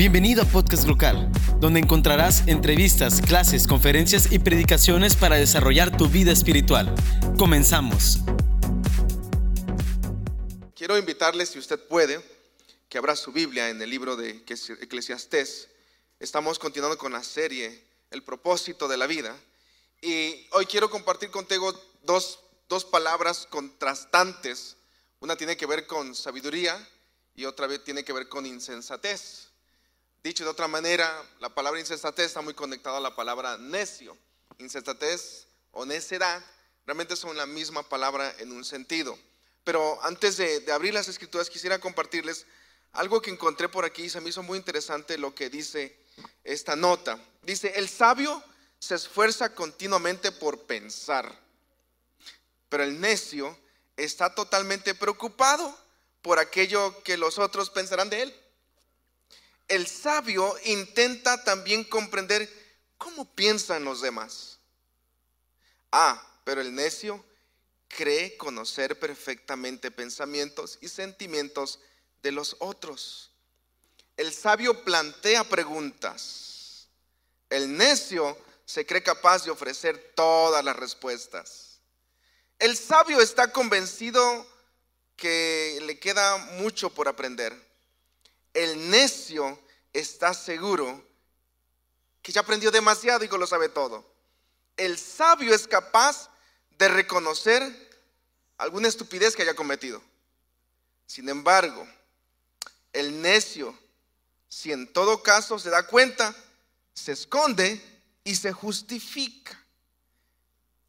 Bienvenido a Podcast Local, donde encontrarás entrevistas, clases, conferencias y predicaciones para desarrollar tu vida espiritual. Comenzamos. Quiero invitarle, si usted puede, que abra su Biblia en el libro de Eclesiastés. Estamos continuando con la serie El propósito de la vida. Y hoy quiero compartir contigo dos, dos palabras contrastantes. Una tiene que ver con sabiduría y otra tiene que ver con insensatez. Dicho de otra manera, la palabra insensatez está muy conectada a la palabra necio. Insensatez o necedad realmente son la misma palabra en un sentido. Pero antes de, de, abrir las escrituras quisiera compartirles algo que encontré por aquí y se me hizo muy interesante lo que dice esta nota. Dice, el sabio se esfuerza continuamente por pensar, pero el necio está totalmente preocupado por aquello que los otros pensarán de él el sabio intenta también comprender cómo piensan los demás. Ah, pero el necio cree conocer perfectamente pensamientos y sentimientos de los otros. El sabio plantea preguntas. El necio se cree capaz de ofrecer todas las respuestas. El sabio está convencido que le queda mucho por aprender el necio está seguro que ya aprendió demasiado y que lo sabe todo. El sabio es capaz de reconocer alguna estupidez que haya cometido. Sin embargo, el necio, si en todo caso se da cuenta, se esconde y se justifica.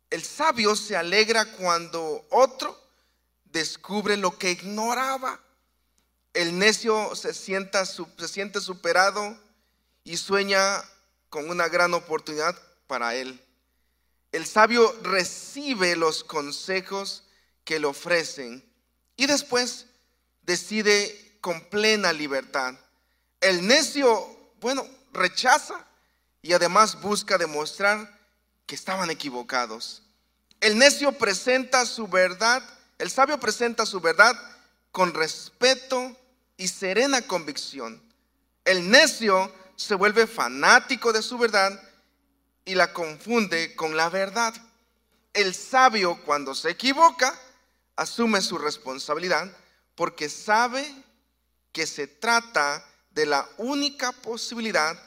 El sabio se alegra cuando otro descubre lo que ignoraba. El necio se, sienta, se siente superado y sueña con una gran oportunidad para él. El sabio recibe los consejos que le ofrecen y después decide con plena libertad. El necio, bueno, rechaza y además busca demostrar que estaban equivocados. El necio presenta su verdad, el sabio presenta su verdad con respeto y serena convicción. El necio se vuelve fanático de su verdad y la confunde con la verdad. El sabio cuando se equivoca asume su responsabilidad porque sabe que se trata de la única posibilidad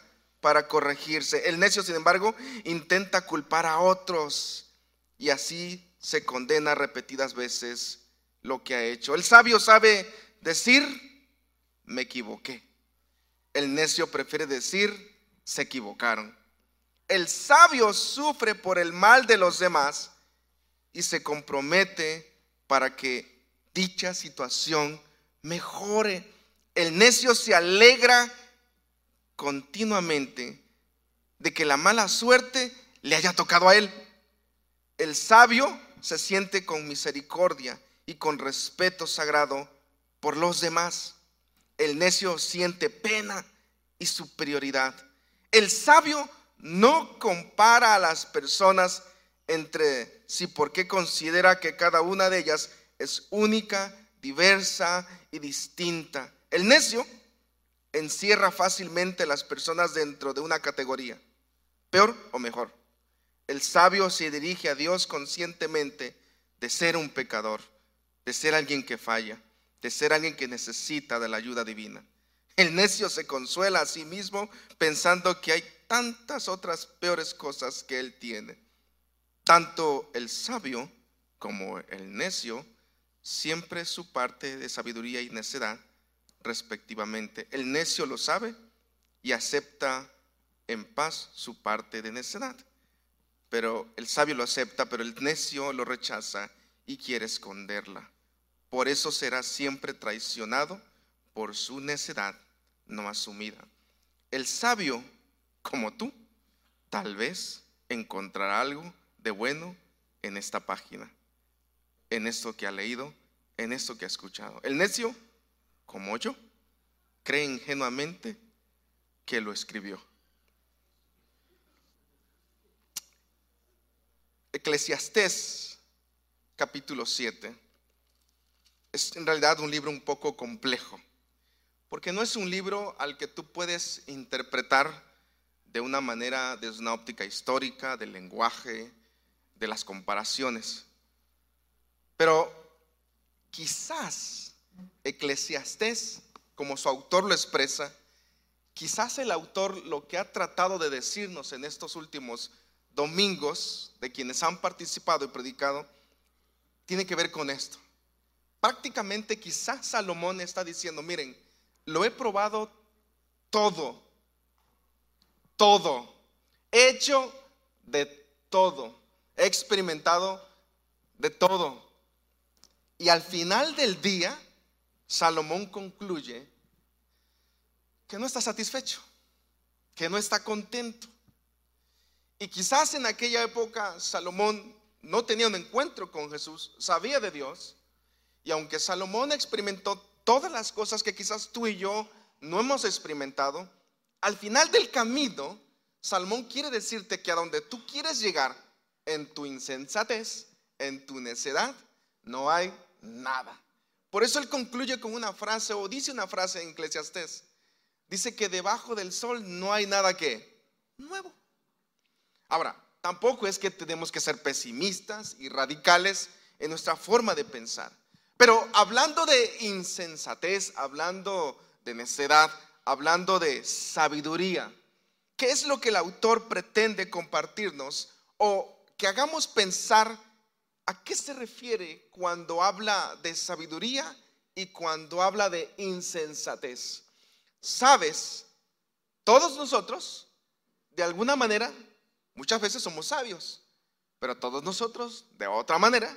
para corregirse. El necio, sin embargo, intenta culpar a otros y así se condena repetidas veces lo que ha hecho. El sabio sabe decir me equivoqué. El necio prefiere decir, se equivocaron. El sabio sufre por el mal de los demás y se compromete para que dicha situación mejore. El necio se alegra continuamente de que la mala suerte le haya tocado a él. El sabio se siente con misericordia y con respeto sagrado por los demás. El necio siente pena y superioridad. El sabio no compara a las personas entre sí porque considera que cada una de ellas es única, diversa y distinta. El necio encierra fácilmente las personas dentro de una categoría, peor o mejor. El sabio se dirige a Dios conscientemente de ser un pecador, de ser alguien que falla de ser alguien que necesita de la ayuda divina. El necio se consuela a sí mismo pensando que hay tantas otras peores cosas que él tiene. Tanto el sabio como el necio siempre su parte de sabiduría y necedad respectivamente. El necio lo sabe y acepta en paz su parte de necedad. Pero el sabio lo acepta, pero el necio lo rechaza y quiere esconderla. Por eso será siempre traicionado por su necedad no asumida. El sabio, como tú, tal vez encontrará algo de bueno en esta página, en esto que ha leído, en esto que ha escuchado. El necio, como yo, cree ingenuamente que lo escribió. Eclesiastés capítulo 7 es en realidad un libro un poco complejo, porque no es un libro al que tú puedes interpretar de una manera, desde una óptica histórica, del lenguaje, de las comparaciones. Pero quizás Eclesiastés, como su autor lo expresa, quizás el autor lo que ha tratado de decirnos en estos últimos domingos de quienes han participado y predicado, tiene que ver con esto. Prácticamente quizás Salomón está diciendo, miren, lo he probado todo, todo, hecho de todo, he experimentado de todo. Y al final del día, Salomón concluye que no está satisfecho, que no está contento. Y quizás en aquella época Salomón no tenía un encuentro con Jesús, sabía de Dios. Y aunque Salomón experimentó todas las cosas que quizás tú y yo no hemos experimentado, al final del camino, Salomón quiere decirte que a donde tú quieres llegar en tu insensatez, en tu necedad, no hay nada. Por eso él concluye con una frase o dice una frase en Eclesiastés. Dice que debajo del sol no hay nada que nuevo. Ahora, tampoco es que tenemos que ser pesimistas y radicales en nuestra forma de pensar. Pero hablando de insensatez, hablando de necedad, hablando de sabiduría, ¿qué es lo que el autor pretende compartirnos o que hagamos pensar a qué se refiere cuando habla de sabiduría y cuando habla de insensatez? Sabes, todos nosotros, de alguna manera, muchas veces somos sabios, pero todos nosotros, de otra manera,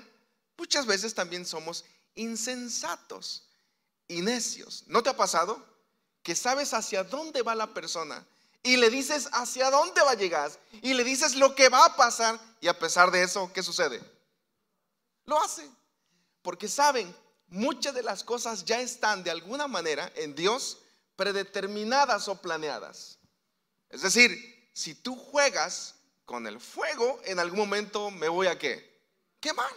muchas veces también somos insensatos y necios. ¿No te ha pasado que sabes hacia dónde va la persona y le dices hacia dónde va a llegar y le dices lo que va a pasar y a pesar de eso, ¿qué sucede? Lo hace. Porque saben, muchas de las cosas ya están de alguna manera en Dios predeterminadas o planeadas. Es decir, si tú juegas con el fuego, en algún momento me voy a qué? Quemar.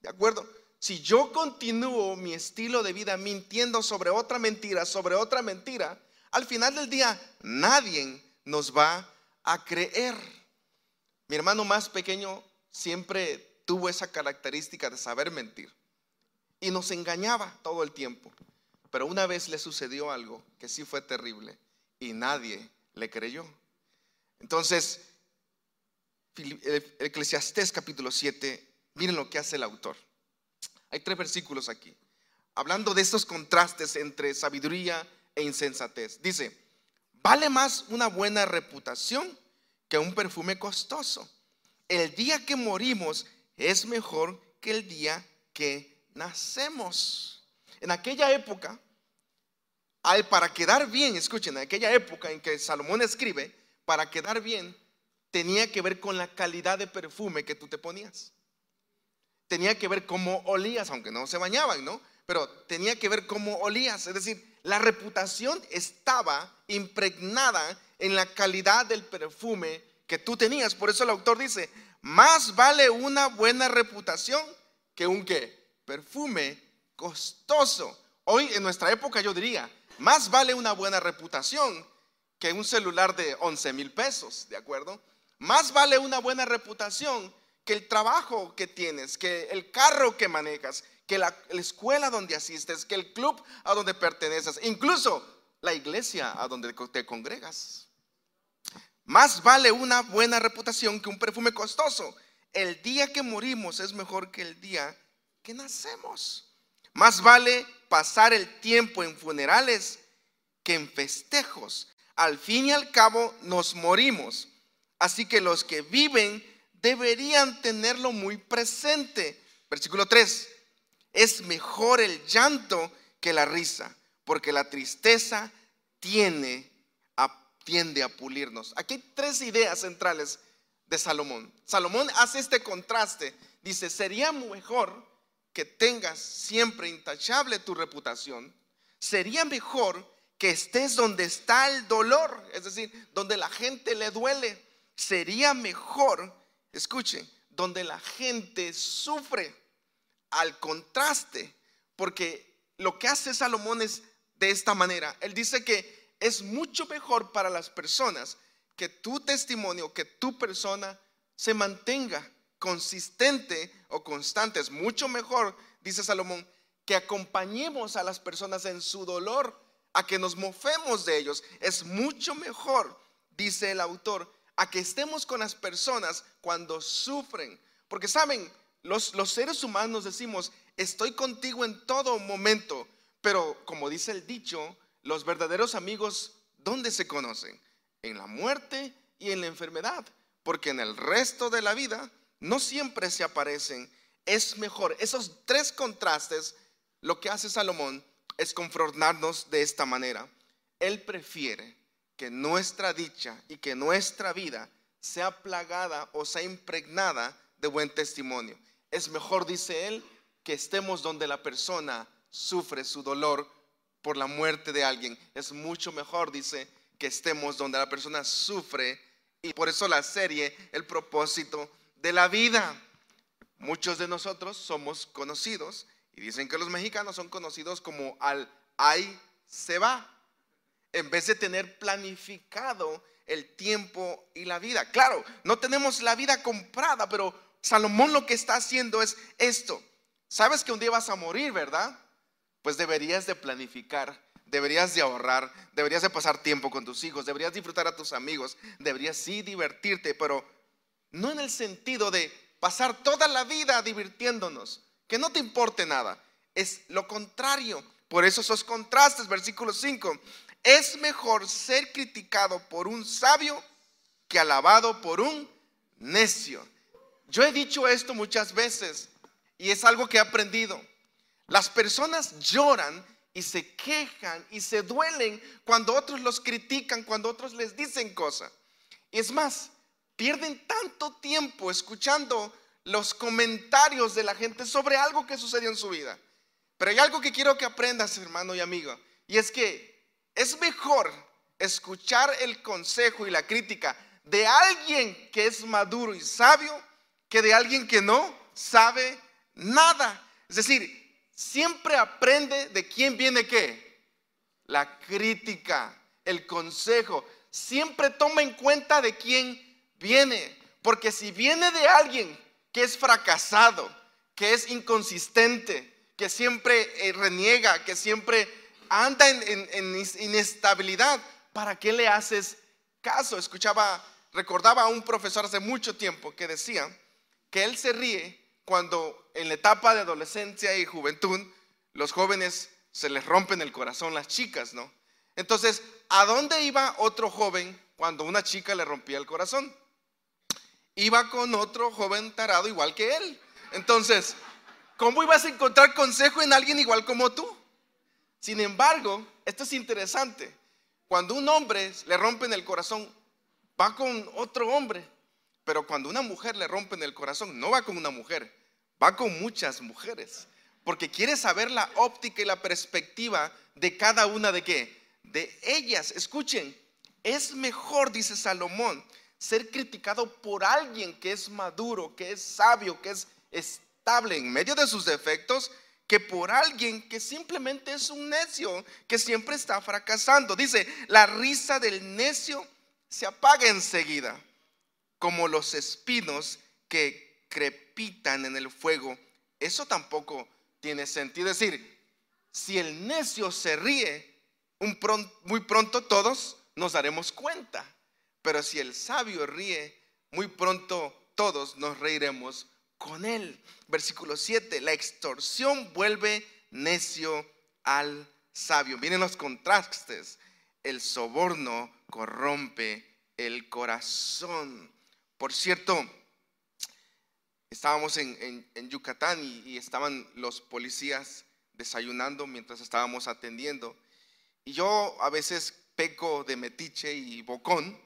¿De acuerdo? Si yo continúo mi estilo de vida mintiendo sobre otra mentira, sobre otra mentira, al final del día nadie nos va a creer. Mi hermano más pequeño siempre tuvo esa característica de saber mentir y nos engañaba todo el tiempo. Pero una vez le sucedió algo que sí fue terrible y nadie le creyó. Entonces, Eclesiastés capítulo 7, miren lo que hace el autor. Hay tres versículos aquí, hablando de estos contrastes entre sabiduría e insensatez. Dice, vale más una buena reputación que un perfume costoso. El día que morimos es mejor que el día que nacemos. En aquella época, para quedar bien, escuchen, en aquella época en que Salomón escribe, para quedar bien, tenía que ver con la calidad de perfume que tú te ponías tenía que ver cómo olías, aunque no se bañaban, ¿no? Pero tenía que ver cómo olías. Es decir, la reputación estaba impregnada en la calidad del perfume que tú tenías. Por eso el autor dice, más vale una buena reputación que un qué? Perfume costoso. Hoy en nuestra época yo diría, más vale una buena reputación que un celular de 11 mil pesos, ¿de acuerdo? Más vale una buena reputación que el trabajo que tienes, que el carro que manejas, que la, escuela donde asistes, que el club a donde perteneces, incluso la iglesia a donde te congregas. Más vale una buena reputación que un perfume costoso. El día que morimos es mejor que el día que nacemos. Más vale pasar el tiempo en funerales que en festejos. Al fin y al cabo nos morimos. Así que los que viven deberían tenerlo muy presente. Versículo 3. Es mejor el llanto que la risa, porque la tristeza tiene, tiende a pulirnos. Aquí hay tres ideas centrales de Salomón. Salomón hace este contraste. Dice, sería mejor que tengas siempre intachable tu reputación. Sería mejor que estés donde está el dolor, es decir, donde la gente le duele. Sería mejor escuchen, donde la gente sufre al contraste, porque lo que hace Salomón es de esta manera. Él dice que es mucho mejor para las personas que tu testimonio, que tu persona se mantenga consistente o constante. Es mucho mejor, dice Salomón, que acompañemos a las personas en su dolor, a que nos mofemos de ellos. Es mucho mejor, dice el autor, a que estemos con las personas cuando sufren. Porque saben, los, los seres humanos decimos, estoy contigo en todo momento, pero como dice el dicho, los verdaderos amigos, ¿dónde se conocen? En la muerte y en la enfermedad, porque en el resto de la vida no siempre se aparecen. Es mejor, esos tres contrastes, lo que hace Salomón es confrontarnos de esta manera. Él prefiere que nuestra dicha y que nuestra vida sea plagada o sea impregnada de buen testimonio. Es mejor, dice él, que estemos donde la persona sufre su dolor por la muerte de alguien. Es mucho mejor, dice, que estemos donde la persona sufre. Y por eso la serie, el propósito de la vida. Muchos de nosotros somos conocidos y dicen que los mexicanos son conocidos como al ay se va en vez de tener planificado el tiempo y la vida. Claro, no tenemos la vida comprada, pero Salomón lo que está haciendo es esto. Sabes que un día vas a morir, ¿verdad? Pues deberías de planificar, deberías de ahorrar, deberías de pasar tiempo con tus hijos, deberías disfrutar a tus amigos, deberías sí divertirte, pero no en el sentido de pasar toda la vida divirtiéndonos, que no te importe nada. Es lo contrario. Por eso esos contrastes, versículo 5. Es mejor ser criticado por un sabio que alabado por un necio. Yo he dicho esto muchas veces y es algo que he aprendido. Las personas lloran y se quejan y se duelen cuando otros los critican, cuando otros les dicen cosas. Y es más, pierden tanto tiempo escuchando los comentarios de la gente sobre algo que sucedió en su vida. Pero hay algo que quiero que aprendas, hermano y amigo, y es que es mejor escuchar el consejo y la crítica de alguien que es maduro y sabio que de alguien que no sabe nada. Es decir, siempre aprende de quién viene qué. La crítica, el consejo. Siempre toma en cuenta de quién viene. Porque si viene de alguien que es fracasado, que es inconsistente, que siempre eh, reniega, que siempre anda en, inestabilidad, ¿para qué le haces caso? Escuchaba, recordaba a un profesor hace mucho tiempo que decía que él se ríe cuando en la etapa de adolescencia y juventud los jóvenes se les rompen el corazón, las chicas, ¿no? Entonces, ¿a dónde iba otro joven cuando una chica le rompía el corazón? Iba con otro joven tarado igual que él. Entonces, ¿cómo ibas a encontrar consejo en alguien igual como tú? Sin embargo, esto es interesante. Cuando un hombre le rompen el corazón, va con otro hombre. Pero cuando una mujer le rompen el corazón, no va con una mujer, va con muchas mujeres. Porque quiere saber la óptica y la perspectiva de cada una de qué? De ellas. Escuchen, es mejor, dice Salomón, ser criticado por alguien que es maduro, que es sabio, que es estable en medio de sus defectos que por alguien que simplemente es un necio, que siempre está fracasando. Dice, la risa del necio se apaga enseguida, como los espinos que crepitan en el fuego. Eso tampoco tiene sentido. Es decir, si el necio se ríe, muy pronto todos nos daremos cuenta. Pero si el sabio ríe, muy pronto todos nos reiremos con él. Versículo 7, la extorsión vuelve necio al sabio. Vienen los contrastes. El soborno corrompe el corazón. Por cierto, estábamos en, Yucatán y, y, estaban los policías desayunando mientras estábamos atendiendo. Y yo a veces peco de metiche y bocón.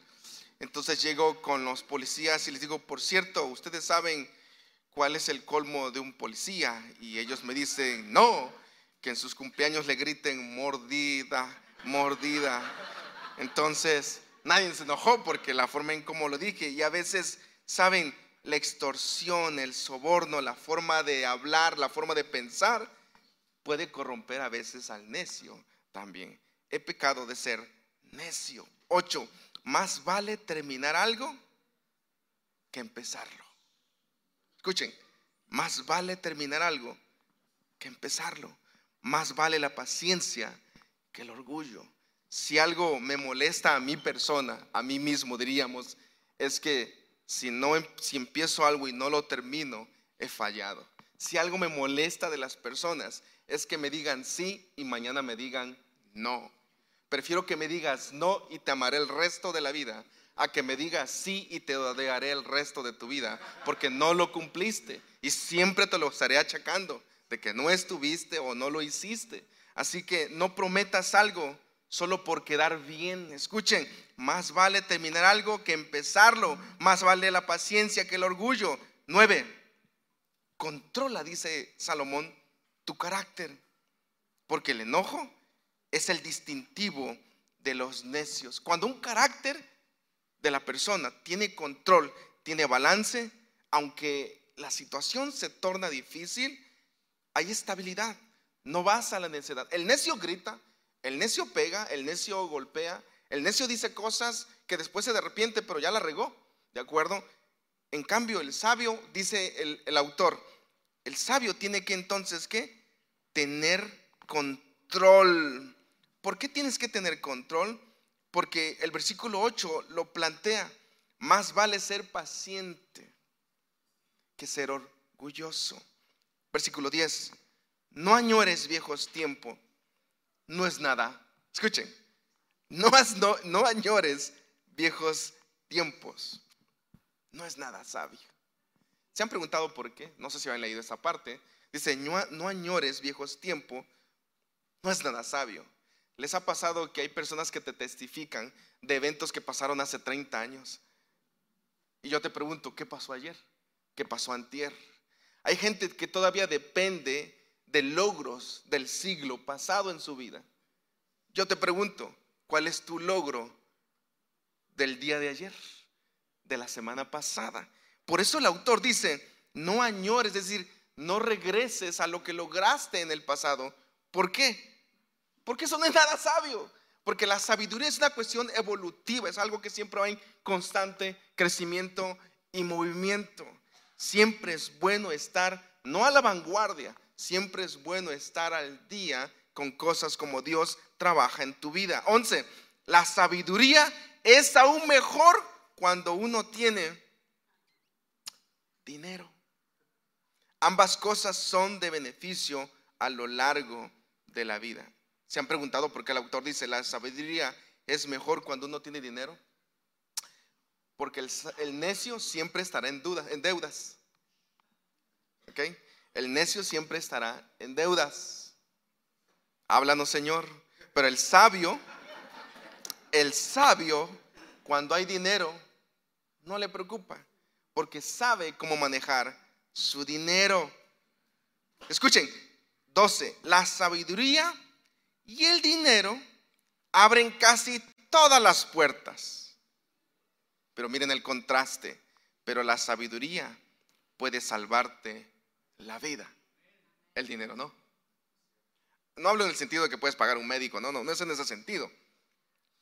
Entonces llego con los policías y les digo, por cierto, ustedes saben ¿cuál es el colmo de un policía? Y ellos me dicen, no, que en sus cumpleaños le griten mordida, mordida. Entonces, nadie se enojó porque la forma en cómo lo dije. Y a veces, ¿saben? La extorsión, el soborno, la forma de hablar, la forma de pensar, puede corromper a veces al necio, también. He pecado de ser necio. 8. Más vale terminar algo que empezarlo. Escuchen, más vale terminar algo que empezarlo. Más vale la paciencia que el orgullo. Si algo me molesta a mi persona, a mí mismo diríamos, es que si no em, si empiezo algo y no lo termino, he fallado. Si algo me molesta de las personas, es que me digan sí y mañana me digan no. Prefiero que me digas no y te amaré el resto de la vida a que me digas sí y te odiaré el resto de tu vida, porque no lo cumpliste y siempre te lo estaré achacando de que no estuviste o no lo hiciste. Así que no prometas algo solo por quedar bien. Escuchen, más vale terminar algo que empezarlo, más vale la paciencia que el orgullo. Nueve, controla, dice Salomón, tu carácter, porque el enojo es el distintivo de los necios. Cuando un carácter de la persona tiene control, tiene balance, aunque la situación se torna difícil, hay estabilidad. No vas a la necedad. El necio grita, el necio pega, el necio golpea, el necio dice cosas que después se arrepiente, pero ya la regó, ¿de acuerdo? En cambio, el sabio, dice el, autor, el sabio tiene que entonces, ¿qué? Tener control ¿Por qué tienes que tener control? Porque el versículo 8 lo plantea. Más vale ser paciente que ser orgulloso. Versículo 10. No añores viejos tiempos. No es nada. Escuchen. No, no, no añores viejos tiempos. No es nada sabio. ¿Se han preguntado por qué? No sé si han leído esa parte. Dice, no, no añores viejos tiempos. No es nada sabio. ¿Les ha pasado que hay personas que te testifican de eventos que pasaron hace 30 años? Y yo te pregunto, ¿qué pasó ayer? ¿Qué pasó antier? Hay gente que todavía depende de logros del siglo pasado en su vida. Yo te pregunto, ¿cuál es tu logro del día de ayer, de la semana pasada? Por eso el autor dice, no añores, es decir, no regreses a lo que lograste en el pasado. ¿Por qué? Porque eso no es nada sabio. Porque la sabiduría es una cuestión evolutiva, es algo que siempre va en constante crecimiento y movimiento. Siempre es bueno estar, no a la vanguardia, siempre es bueno estar al día con cosas como Dios trabaja en tu vida. 11. La sabiduría es aún mejor cuando uno tiene dinero. Ambas cosas son de beneficio a lo largo de la vida. ¿Se han preguntado por qué el autor dice la sabiduría es mejor cuando uno tiene dinero? Porque el, necio siempre estará en, duda, en deudas. ¿Ok? El necio siempre estará en deudas. Háblanos, Señor. Pero el sabio, el sabio, cuando hay dinero, no le preocupa. Porque sabe cómo manejar su dinero. Escuchen, 12. La sabiduría y el dinero abren casi todas las puertas. Pero miren el contraste. Pero la sabiduría puede salvarte la vida. El dinero no. No hablo en el sentido de que puedes pagar un médico, no, no, no es en ese sentido.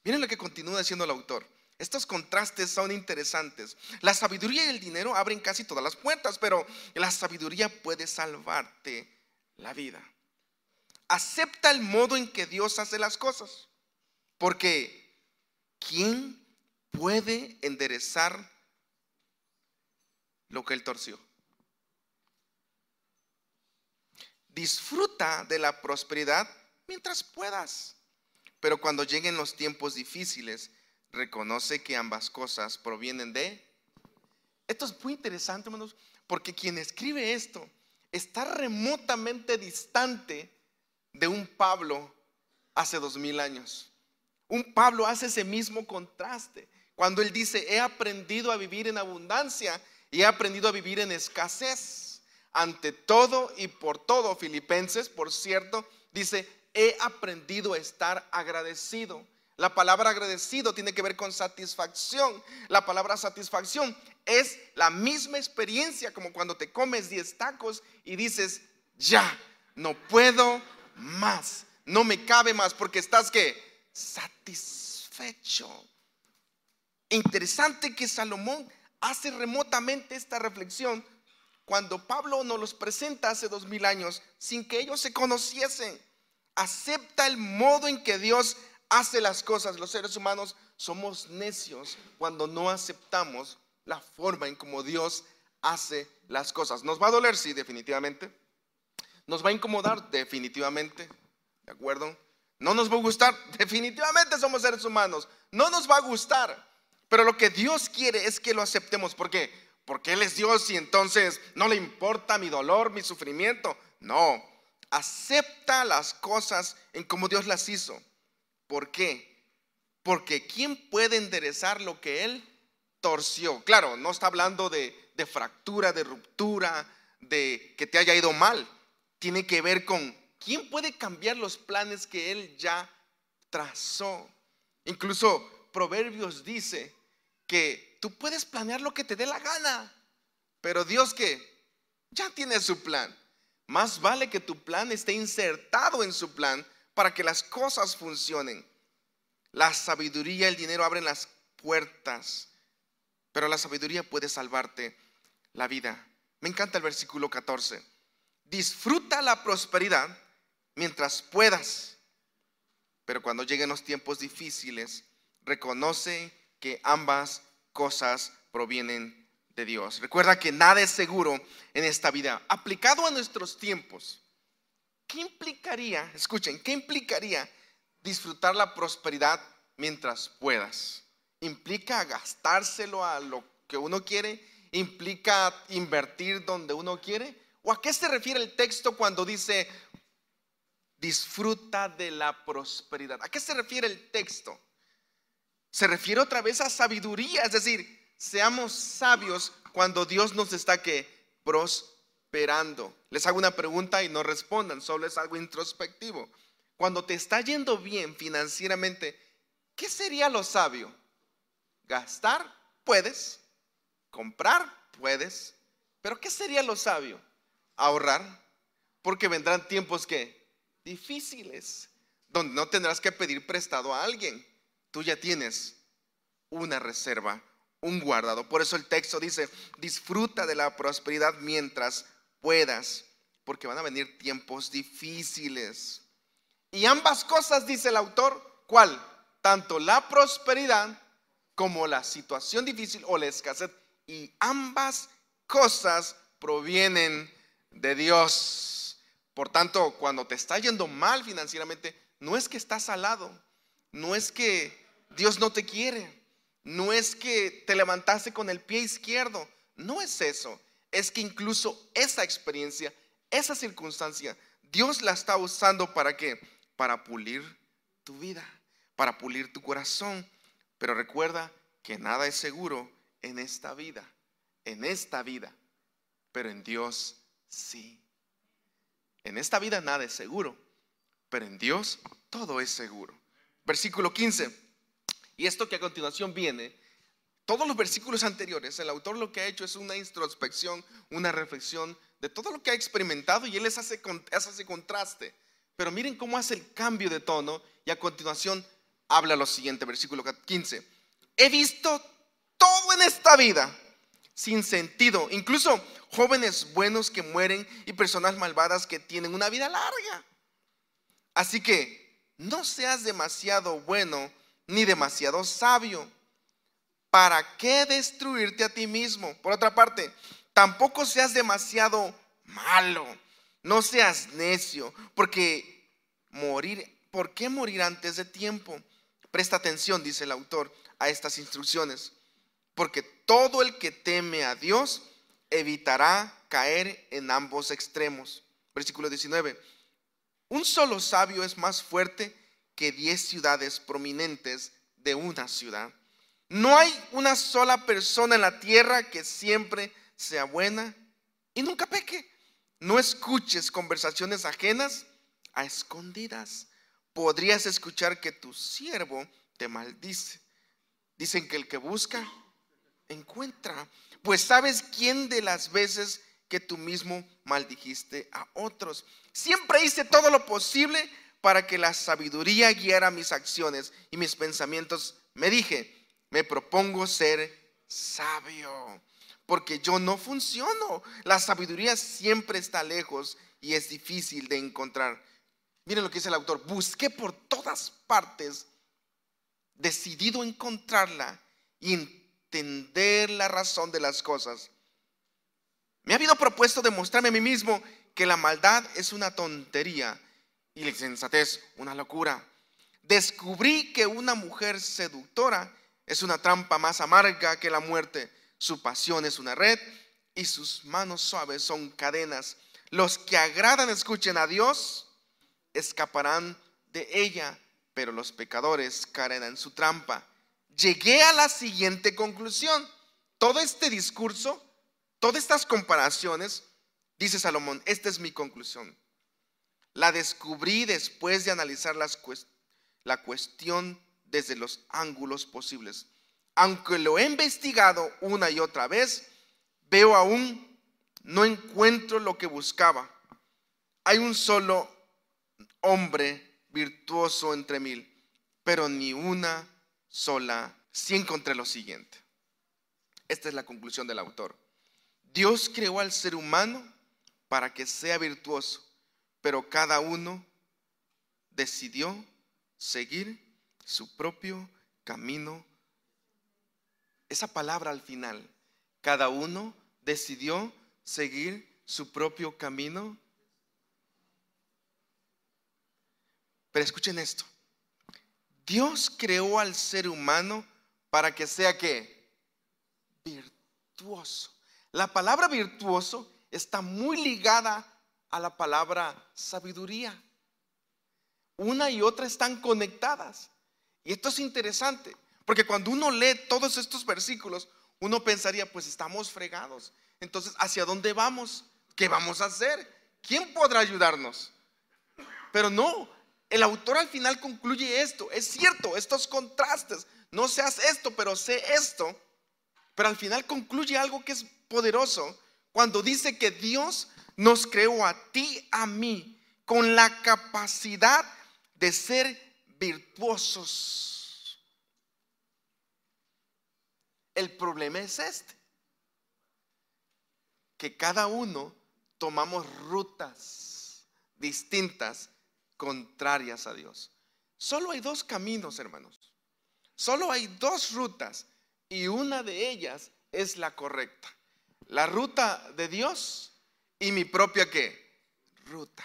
Miren lo que continúa diciendo el autor. Estos contrastes son interesantes. La sabiduría y el dinero abren casi todas las puertas, pero la sabiduría puede salvarte la vida acepta el modo en que Dios hace las cosas. Porque ¿quién puede enderezar lo que él torció? Disfruta de la prosperidad mientras puedas. Pero cuando lleguen los tiempos difíciles, reconoce que ambas cosas provienen de... Esto es muy interesante, hermanos, porque quien escribe esto está remotamente distante de un Pablo hace dos mil años. Un Pablo hace ese mismo contraste. Cuando él dice, he aprendido a vivir en abundancia y he aprendido a vivir en escasez. Ante todo y por todo, Filipenses, por cierto, dice, he aprendido a estar agradecido. La palabra agradecido tiene que ver con satisfacción. La palabra satisfacción es la misma experiencia como cuando te comes 10 tacos y dices, ya, no puedo más. no me cabe más porque estás que satisfecho. Interesante que Salomón hace remotamente esta reflexión cuando Pablo nos los presenta hace dos mil años sin que ellos se conociesen. Acepta el modo en que Dios hace las cosas. Los seres humanos somos necios cuando no aceptamos la forma en como Dios hace las cosas. ¿Nos va a doler? Sí, definitivamente. ¿Nos va a incomodar? Definitivamente. ¿De acuerdo? ¿No nos va a gustar? Definitivamente somos seres humanos. No nos va a gustar. Pero lo que Dios quiere es que lo aceptemos. ¿Por qué? Porque Él es Dios y entonces no le importa mi dolor, mi sufrimiento. No. Acepta las cosas en como Dios las hizo. ¿Por qué? Porque ¿quién puede enderezar lo que Él torció? Claro, no está hablando de, de fractura, de ruptura, de que te haya ido mal. Tiene que ver con quién puede cambiar los planes que Él ya trazó. Incluso Proverbios dice que tú puedes planear lo que te dé la gana, pero Dios que ya tiene su plan. Más vale que tu plan esté insertado en su plan para que las cosas funcionen. La sabiduría el dinero abren las puertas, pero la sabiduría puede salvarte la vida. Me encanta el versículo 14. Disfruta la prosperidad mientras puedas, pero cuando lleguen los tiempos difíciles, reconoce que ambas cosas provienen de Dios. Recuerda que nada es seguro en esta vida. Aplicado a nuestros tiempos, ¿qué implicaría, escuchen, qué implicaría disfrutar la prosperidad mientras puedas? ¿Implica gastárselo a lo que uno quiere? ¿Implica invertir donde uno quiere? ¿O a qué se refiere el texto cuando dice disfruta de la prosperidad? ¿A qué se refiere el texto? Se refiere otra vez a sabiduría, es decir, seamos sabios cuando Dios nos está que prosperando. Les hago una pregunta y no respondan, solo es algo introspectivo. Cuando te está yendo bien financieramente, ¿qué sería lo sabio? Gastar, puedes. Comprar, puedes. Pero ¿qué sería lo sabio? Ahorrar, porque vendrán tiempos que difíciles, donde no tendrás que pedir prestado a alguien tú ya tienes una reserva, un guardado. Por eso el texto dice, disfruta de la prosperidad mientras puedas, porque van a venir tiempos difíciles. Y ambas cosas, dice el autor, ¿cuál? Tanto la prosperidad como la situación difícil o la escasez. Y ambas cosas provienen de Dios. Por tanto, cuando te está yendo mal financieramente, no es que estás al lado, no es que Dios no te quiere. No es que te levantaste con el pie izquierdo. No es eso. Es que incluso esa experiencia, esa circunstancia, Dios la está usando para qué? Para pulir tu vida, para pulir tu corazón. Pero recuerda que nada es seguro en esta vida, en esta vida. Pero en Dios sí. En esta vida nada es seguro, pero en Dios todo es seguro. Versículo 15. Y esto que a continuación viene, todos los versículos anteriores, el autor lo que ha hecho es una introspección, una reflexión de todo lo que ha experimentado y él les hace, hace contraste. Pero miren cómo hace el cambio de tono y a continuación habla lo siguiente, versículo 15. He visto todo en esta vida sin sentido, incluso jóvenes buenos que mueren y personas malvadas que tienen una vida larga. Así que no seas demasiado bueno ni demasiado sabio. ¿Para qué destruirte a ti mismo? Por otra parte, tampoco seas demasiado malo. No seas necio, porque morir, ¿por qué morir antes de tiempo? Presta atención, dice el autor, a estas instrucciones. Porque todo el que teme a Dios evitará caer en ambos extremos. Versículo 19. Un solo sabio es más fuerte que diez ciudades prominentes de una ciudad. No hay una sola persona en la tierra que siempre sea buena y nunca peque. No escuches conversaciones ajenas a escondidas. Podrías escuchar que tu siervo te maldice. Dicen que el que busca, encuentra. Pues sabes quién de las veces que tú mismo maldijiste a otros. Siempre hice todo lo posible para que la sabiduría guiara mis acciones y mis pensamientos, me dije, me propongo ser sabio, porque yo no funciono. La sabiduría siempre está lejos y es difícil de encontrar. Miren lo que dice el autor, busqué por todas partes, decidido encontrarla y entender la razón de las cosas. Me ha habido propuesto demostrarme a mí mismo que la maldad es una tontería y la insensatez una locura. Descubrí que una mujer seductora es una trampa más amarga que la muerte. Su pasión es una red y sus manos suaves son cadenas. Los que agradan escuchen a Dios escaparán de ella, pero los pecadores caerán en su trampa. Llegué a la siguiente conclusión. Todo este discurso, todas estas comparaciones, dice Salomón, esta es mi conclusión. La descubrí después de analizar la cuestión desde los ángulos posibles. Aunque lo he investigado una y otra vez, veo aún, no encuentro lo que buscaba. Hay un solo hombre virtuoso entre mil, pero ni una sola. Si encontré lo siguiente. Esta es la conclusión del autor. Dios creó al ser humano para que sea virtuoso, pero cada uno decidió seguir su propio camino. Esa palabra al final, cada uno decidió seguir su propio camino. Pero escuchen esto. Dios creó al ser humano para que sea que virtuoso. La palabra virtuoso está muy ligada a la palabra sabiduría. Una y otra están conectadas. Y esto es interesante, porque cuando uno lee todos estos versículos, uno pensaría, pues estamos fregados. Entonces, ¿hacia dónde vamos? ¿Qué vamos a hacer? ¿Quién podrá ayudarnos? Pero no, el autor al final concluye esto. Es cierto, estos contrastes. No seas esto, pero sé esto. Pero al final concluye algo que es poderoso cuando dice que Dios nos creó a ti, a mí, con la capacidad de ser virtuosos. El problema es este, que cada uno tomamos rutas distintas, contrarias a Dios. Solo hay dos caminos, hermanos. Solo hay dos rutas y una de ellas es la correcta. La ruta de Dios y mi propia qué? Ruta.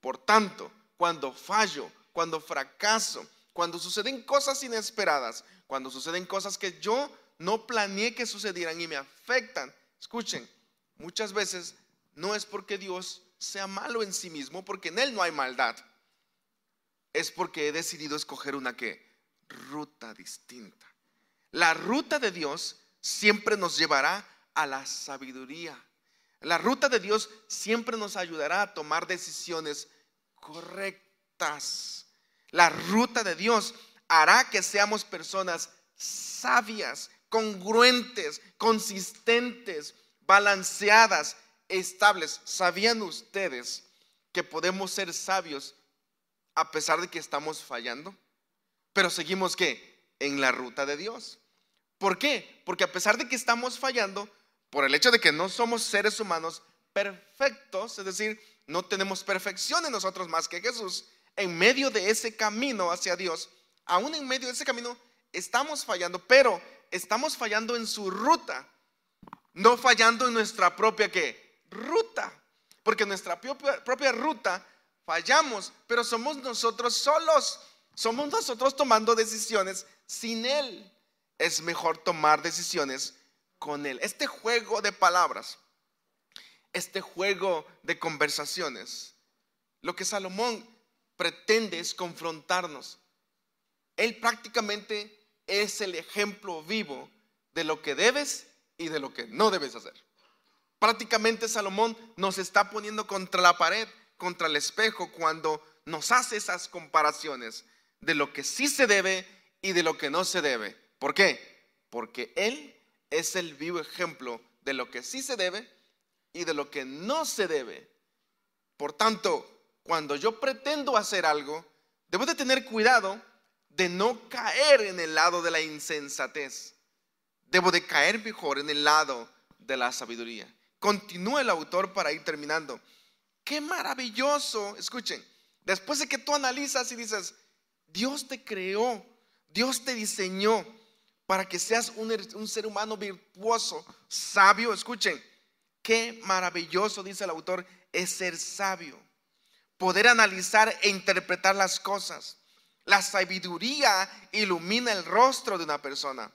Por tanto, cuando fallo, cuando fracaso, cuando suceden cosas inesperadas, cuando suceden cosas que yo no planeé que sucedieran y me afectan. Escuchen, muchas veces no es porque Dios sea malo en sí mismo, porque en Él no hay maldad. Es porque he decidido escoger una que ruta distinta. La ruta de Dios siempre nos llevará a la sabiduría. La ruta de Dios siempre nos ayudará a tomar decisiones correctas. La ruta de Dios hará que seamos personas sabias, congruentes, consistentes, balanceadas, estables. ¿Sabían ustedes que podemos ser sabios a pesar de que estamos fallando? Pero seguimos que en la ruta de Dios. ¿Por qué? Porque a pesar de que estamos fallando, por el hecho de que no somos seres humanos perfectos, es decir, no tenemos perfección en nosotros más que Jesús, en medio de ese camino hacia Dios, aún en medio de ese camino, estamos fallando, pero estamos fallando en su ruta, no fallando en nuestra propia ¿qué? ruta, porque nuestra propia, propia ruta fallamos, pero somos nosotros solos, somos nosotros tomando decisiones sin Él. Es mejor tomar decisiones con Él. Este juego de palabras, este juego de conversaciones, lo que Salomón pretende es confrontarnos. Él prácticamente es el ejemplo vivo de lo que debes y de lo que no debes hacer. Prácticamente Salomón nos está poniendo contra la pared, contra el espejo, cuando nos hace esas comparaciones de lo que sí se debe y de lo que no se debe. ¿Por qué? Porque Él es el vivo ejemplo de lo que sí se debe y de lo que no se debe. Por tanto, cuando yo pretendo hacer algo, debo de tener cuidado de no caer en el lado de la insensatez. Debo de caer mejor en el lado de la sabiduría. Continúa el autor para ir terminando. Qué maravilloso. Escuchen, después de que tú analizas y dices, Dios te creó, Dios te diseñó para que seas un, un ser humano virtuoso, sabio. Escuchen, qué maravilloso, dice el autor, es ser sabio. Poder analizar e interpretar las cosas. La sabiduría ilumina el rostro de una persona,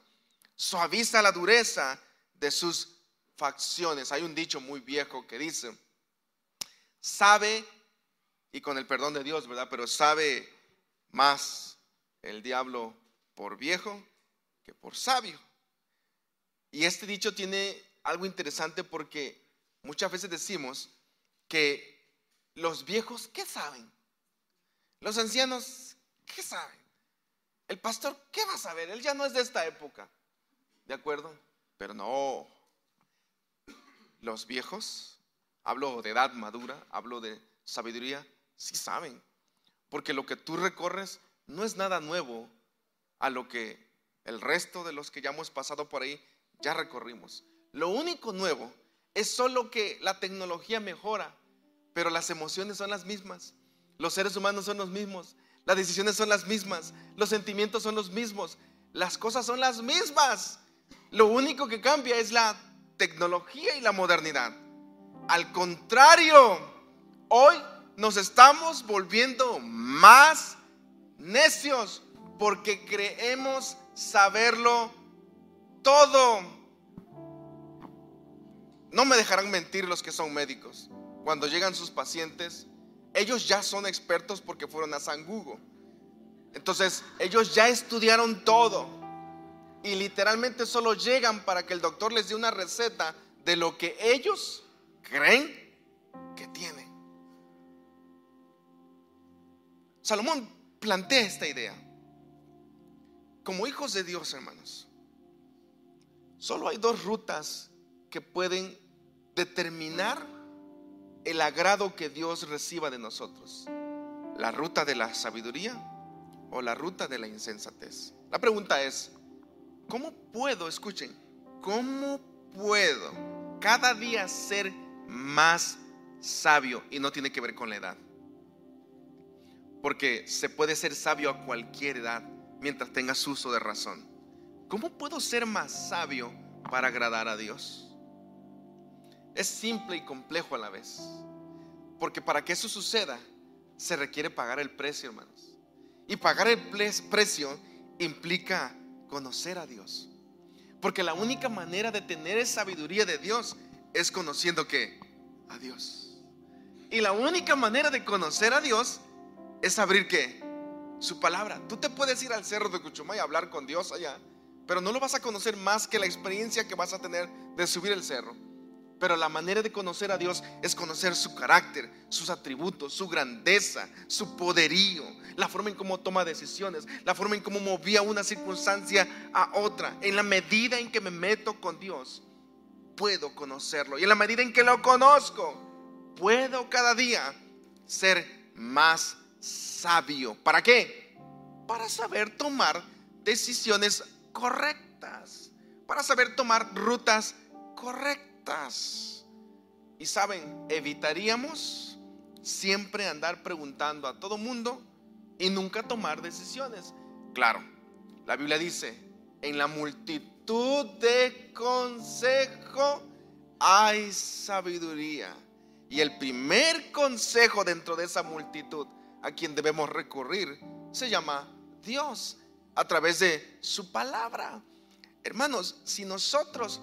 suaviza la dureza de sus facciones. Hay un dicho muy viejo que dice, sabe, y con el perdón de Dios, ¿verdad? Pero sabe más el diablo por viejo que por sabio. Y este dicho tiene algo interesante porque muchas veces decimos que los viejos, ¿qué saben? Los ancianos, ¿Qué sabe? El pastor, ¿qué va a saber? Él ya no es de esta época. ¿De acuerdo? Pero no. Los viejos, hablo de edad madura, hablo de sabiduría, sí saben. Porque lo que tú recorres no es nada nuevo a lo que el resto de los que ya hemos pasado por ahí ya recorrimos. Lo único nuevo es solo que la tecnología mejora, pero las emociones son las mismas. Los seres humanos son los mismos. Las decisiones son las mismas, los sentimientos son los mismos, las cosas son las mismas. Lo único que cambia es la tecnología y la modernidad. Al contrario, hoy nos estamos volviendo más necios porque creemos saberlo todo. No me dejarán mentir los que son médicos. Cuando llegan sus pacientes, ellos ya son expertos porque fueron a San Google. Entonces, ellos ya estudiaron todo y literalmente solo llegan para que el doctor les dé una receta de lo que ellos creen que tienen. Salomón plantea esta idea. Como hijos de Dios, hermanos, solo hay dos rutas que pueden determinar el agrado que Dios reciba de nosotros. La ruta de la sabiduría o la ruta de la insensatez. La pregunta es, ¿cómo puedo, escuchen, cómo puedo cada día ser más sabio? Y no tiene que ver con la edad. Porque se puede ser sabio a cualquier edad mientras tengas uso de razón. ¿Cómo puedo ser más sabio para agradar a Dios? Es simple y complejo a la vez. Porque para que eso suceda, se requiere pagar el precio, hermanos. Y pagar el precio implica conocer a Dios. Porque la única manera de tener sabiduría de Dios es conociendo que a Dios. Y la única manera de conocer a Dios es abrir que su palabra. Tú te puedes ir al cerro de Cuchumay a hablar con Dios allá, pero no lo vas a conocer más que la experiencia que vas a tener de subir el cerro. Pero la manera de conocer a Dios es conocer su carácter, sus atributos, su grandeza, su poderío, la forma en cómo toma decisiones, la forma en cómo movía una circunstancia a otra. En la medida en que me meto con Dios, puedo conocerlo. Y en la medida en que lo conozco, puedo cada día ser más sabio. ¿Para qué? Para saber tomar decisiones correctas, para saber tomar rutas correctas. Y saben, evitaríamos siempre andar preguntando a todo mundo y nunca tomar decisiones. Claro, la Biblia dice, en la multitud de hay sabiduría. Y el primer consejo dentro de esa multitud a quien debemos recurrir se llama Dios a través de su palabra. Hermanos, si nosotros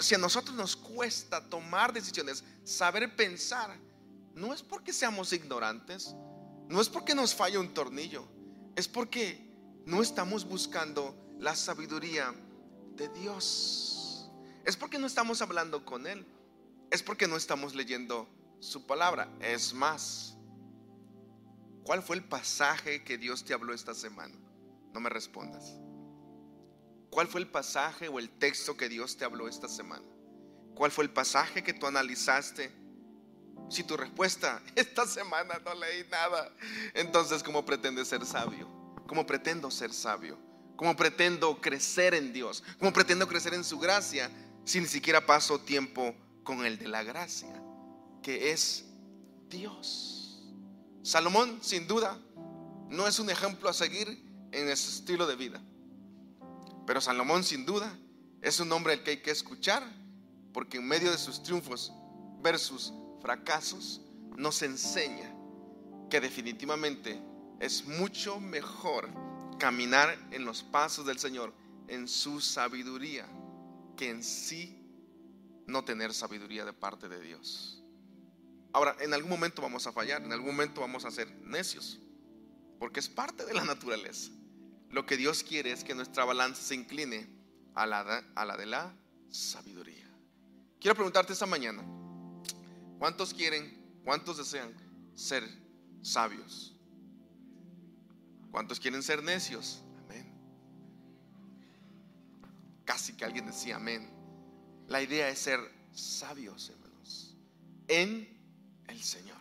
si a nosotros nos cuesta tomar decisiones, saber pensar, no es porque seamos ignorantes, no es porque nos falla un tornillo, es porque no estamos buscando la sabiduría de Dios. Es porque no estamos hablando con Él, es porque no estamos leyendo su palabra. Es más, ¿cuál fue el pasaje que Dios te habló esta semana? No me respondas. ¿Cuál fue el pasaje o el texto que Dios te habló esta semana? ¿Cuál fue el pasaje que tú analizaste Si tu respuesta, esta semana no leí nada, entonces ¿cómo pretendes ser sabio? ¿Cómo pretendo ser sabio? ¿Cómo pretendo crecer en Dios? ¿Cómo pretendo crecer en su gracia si ni siquiera paso tiempo con el de la gracia, que es Dios? Salomón, sin duda, no es un ejemplo a seguir en ese estilo de vida. Pero Salomón, sin duda, es un hombre al que hay que escuchar, porque en medio de sus triunfos versus fracasos, nos enseña que definitivamente es mucho mejor caminar en los pasos del Señor, en su sabiduría, que en sí no tener sabiduría de parte de Dios. Ahora, en algún momento vamos a fallar, en algún momento vamos a ser necios, porque es parte de la naturaleza. Lo que Dios quiere es que nuestra balanza se incline a la, a la de la sabiduría. Quiero preguntarte esta mañana, ¿cuántos quieren, cuántos desean ser sabios? ¿Cuántos quieren ser necios? Casi que alguien decía amén. La idea es ser sabios, hermanos, en el Señor.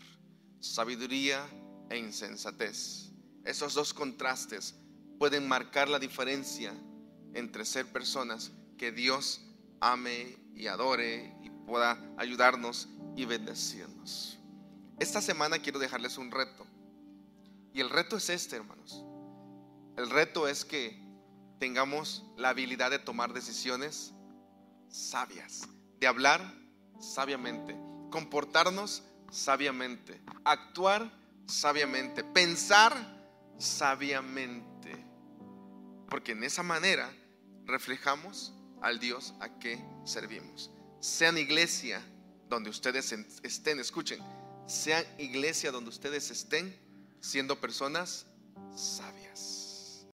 Sabiduría e insensatez. Esos dos contrastes pueden marcar la diferencia entre ser personas que Dios ame y adore y pueda ayudarnos y bendecirnos. Esta semana quiero dejarles un reto. Y el reto es este, hermanos. El reto es que tengamos la habilidad de tomar decisiones sabias, de hablar sabiamente, comportarnos sabiamente, actuar sabiamente, pensar sabiamente. Porque en esa manera reflejamos al Dios a que servimos. Sean iglesia donde ustedes estén, escuchen, sean iglesia donde ustedes estén siendo personas sabias.